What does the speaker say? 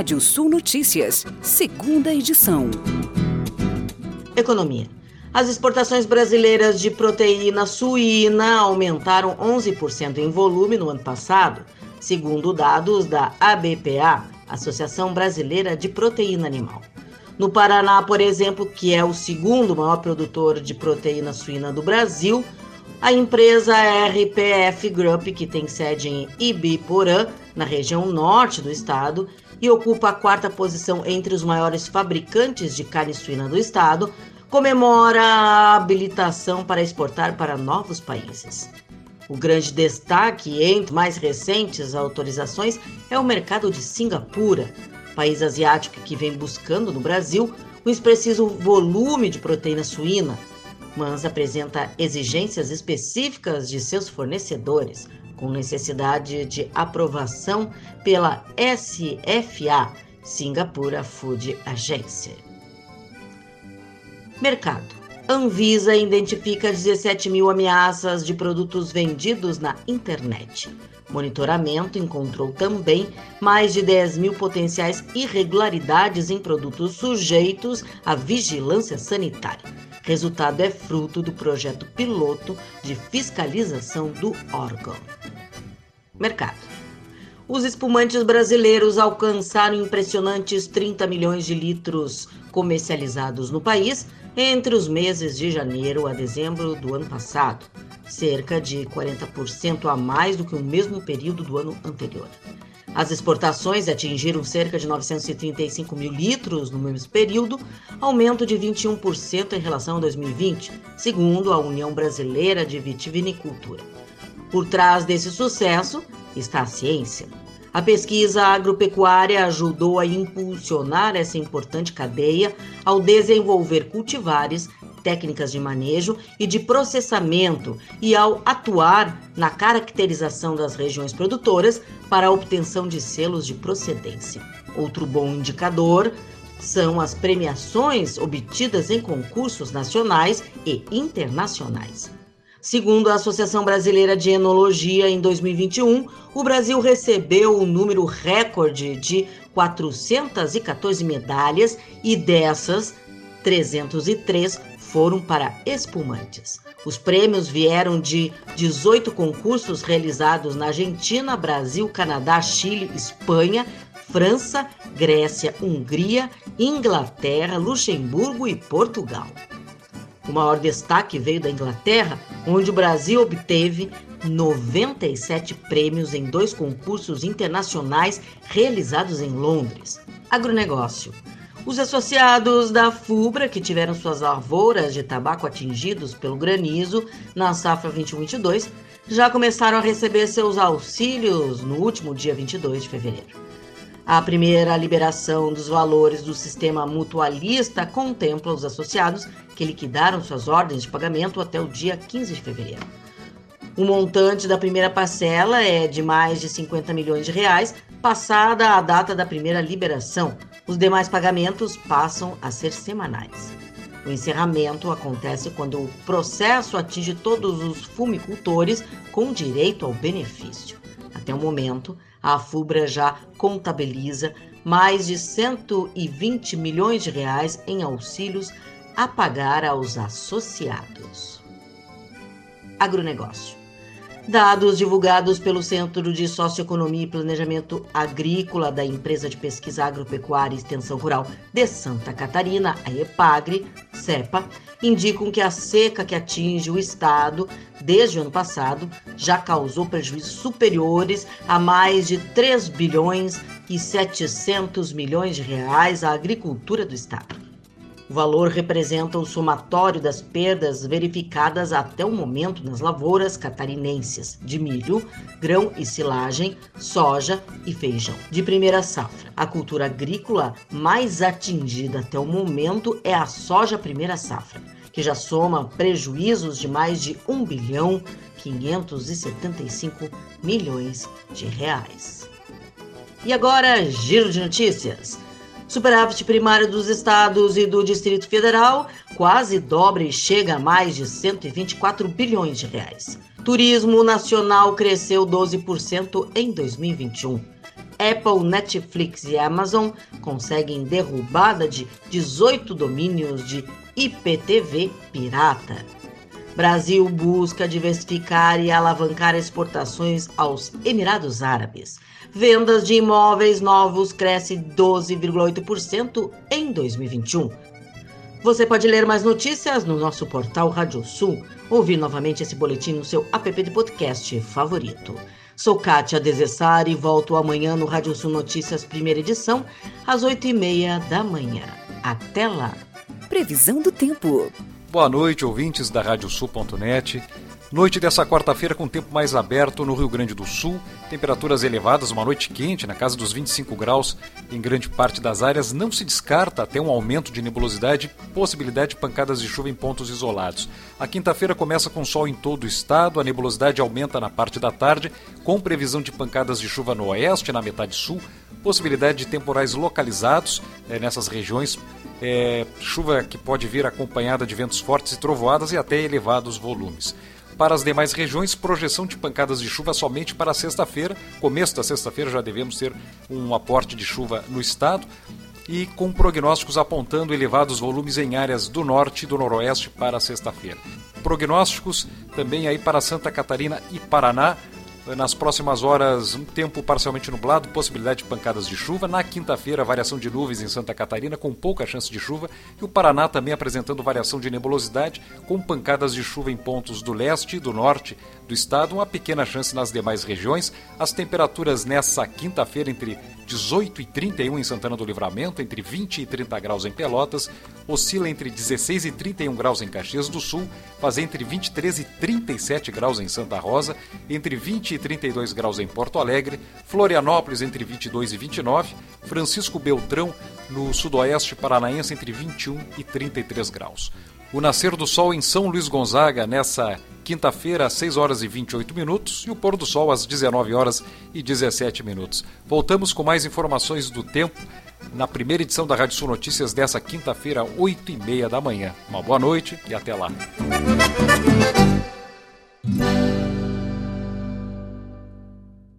Rádio Sul Notícias, segunda edição. Economia. As exportações brasileiras de proteína suína aumentaram 11% em volume no ano passado, segundo dados da ABPA, Associação Brasileira de Proteína Animal. No Paraná, por exemplo, que é o segundo maior produtor de proteína suína do Brasil, a empresa RPF Group, que tem sede em Ibiporã, na região norte do estado, e ocupa a quarta posição entre os maiores fabricantes de carne suína do estado, comemora a habilitação para exportar para novos países. O grande destaque entre mais recentes autorizações é o mercado de Singapura, país asiático que vem buscando no Brasil um expressivo volume de proteína suína, mas apresenta exigências específicas de seus fornecedores, com necessidade de aprovação pela SFA, Singapura Food Agency. Mercado. Anvisa identifica 17 mil ameaças de produtos vendidos na internet. Monitoramento encontrou também mais de 10 mil potenciais irregularidades em produtos sujeitos à vigilância sanitária. Resultado é fruto do projeto piloto de fiscalização do órgão. Mercado. Os espumantes brasileiros alcançaram impressionantes 30 milhões de litros comercializados no país entre os meses de janeiro a dezembro do ano passado, cerca de 40% a mais do que o mesmo período do ano anterior. As exportações atingiram cerca de 935 mil litros no mesmo período, aumento de 21% em relação a 2020, segundo a União Brasileira de Vitivinicultura. Por trás desse sucesso está a ciência. A pesquisa agropecuária ajudou a impulsionar essa importante cadeia ao desenvolver cultivares, técnicas de manejo e de processamento e ao atuar na caracterização das regiões produtoras para a obtenção de selos de procedência. Outro bom indicador são as premiações obtidas em concursos nacionais e internacionais. Segundo a Associação Brasileira de Enologia, em 2021, o Brasil recebeu o um número recorde de 414 medalhas e dessas, 303 foram para espumantes. Os prêmios vieram de 18 concursos realizados na Argentina, Brasil, Canadá, Chile, Espanha, França, Grécia, Hungria, Inglaterra, Luxemburgo e Portugal. O maior destaque veio da Inglaterra, onde o Brasil obteve 97 prêmios em dois concursos internacionais realizados em Londres. Agronegócio. Os associados da FUBRA, que tiveram suas lavouras de tabaco atingidos pelo granizo na safra 21-22, já começaram a receber seus auxílios no último dia 22 de fevereiro. A primeira liberação dos valores do sistema mutualista contempla os associados que liquidaram suas ordens de pagamento até o dia 15 de fevereiro. O montante da primeira parcela é de mais de 50 milhões de reais, passada a data da primeira liberação. Os demais pagamentos passam a ser semanais. O encerramento acontece quando o processo atinge todos os fumicultores com direito ao benefício. Até o momento, a FUBRA já contabiliza mais de 120 milhões de reais em auxílios a pagar aos associados. Agronegócio. Dados divulgados pelo Centro de Socioeconomia e Planejamento Agrícola da Empresa de Pesquisa Agropecuária e Extensão Rural de Santa Catarina, a EPAGRE, CEPA, indicam que a seca que atinge o estado desde o ano passado já causou prejuízos superiores a mais de 3 bilhões e 700 milhões de reais à agricultura do estado. O valor representa o somatório das perdas verificadas até o momento nas lavouras catarinenses de milho, grão e silagem, soja e feijão. De primeira safra, a cultura agrícola mais atingida até o momento é a soja primeira safra, que já soma prejuízos de mais de 1 bilhão 575 milhões de reais. E agora, giro de notícias. Superávit primário dos estados e do Distrito Federal quase dobra e chega a mais de 124 bilhões de reais. Turismo nacional cresceu 12% em 2021. Apple, Netflix e Amazon conseguem derrubada de 18 domínios de IPTV pirata. Brasil busca diversificar e alavancar exportações aos Emirados Árabes. Vendas de imóveis novos cresce 12,8% em 2021. Você pode ler mais notícias no nosso portal Rádio Sul, ouvir novamente esse boletim no seu app de podcast favorito. Sou Kátia Desessari e volto amanhã no Rádio Sul Notícias, primeira edição, às 8h30 da manhã. Até lá! Previsão do tempo. Boa noite, ouvintes da Radiosul.net. Noite dessa quarta-feira com tempo mais aberto no Rio Grande do Sul, temperaturas elevadas, uma noite quente, na casa dos 25 graus em grande parte das áreas. Não se descarta até um aumento de nebulosidade e possibilidade de pancadas de chuva em pontos isolados. A quinta-feira começa com sol em todo o estado, a nebulosidade aumenta na parte da tarde, com previsão de pancadas de chuva no oeste, na metade sul, possibilidade de temporais localizados é, nessas regiões. É, chuva que pode vir acompanhada de ventos fortes e trovoadas e até elevados volumes. Para as demais regiões, projeção de pancadas de chuva somente para sexta-feira. Começo da sexta-feira já devemos ter um aporte de chuva no estado e com prognósticos apontando elevados volumes em áreas do norte e do noroeste para sexta-feira. Prognósticos também aí para Santa Catarina e Paraná, nas próximas horas, um tempo parcialmente nublado, possibilidade de pancadas de chuva. Na quinta-feira, variação de nuvens em Santa Catarina, com pouca chance de chuva. E o Paraná também apresentando variação de nebulosidade, com pancadas de chuva em pontos do leste e do norte do estado. Uma pequena chance nas demais regiões. As temperaturas nessa quinta-feira entre 18 e 31 em Santana do Livramento, entre 20 e 30 graus em Pelotas, oscila entre 16 e 31 graus em Caxias do Sul, faz entre 23 e 37 graus em Santa Rosa, entre 20 e 32 graus em Porto Alegre, Florianópolis entre 22 e 29, Francisco Beltrão no sudoeste paranaense entre 21 e 33 graus. O nascer do sol em São Luís Gonzaga nessa quinta-feira, às 6 horas e 28 minutos, e o pôr do sol às 19 horas e 17 minutos. Voltamos com mais informações do tempo na primeira edição da Rádio Sul Notícias dessa quinta-feira, 8 e meia da manhã. Uma boa noite e até lá.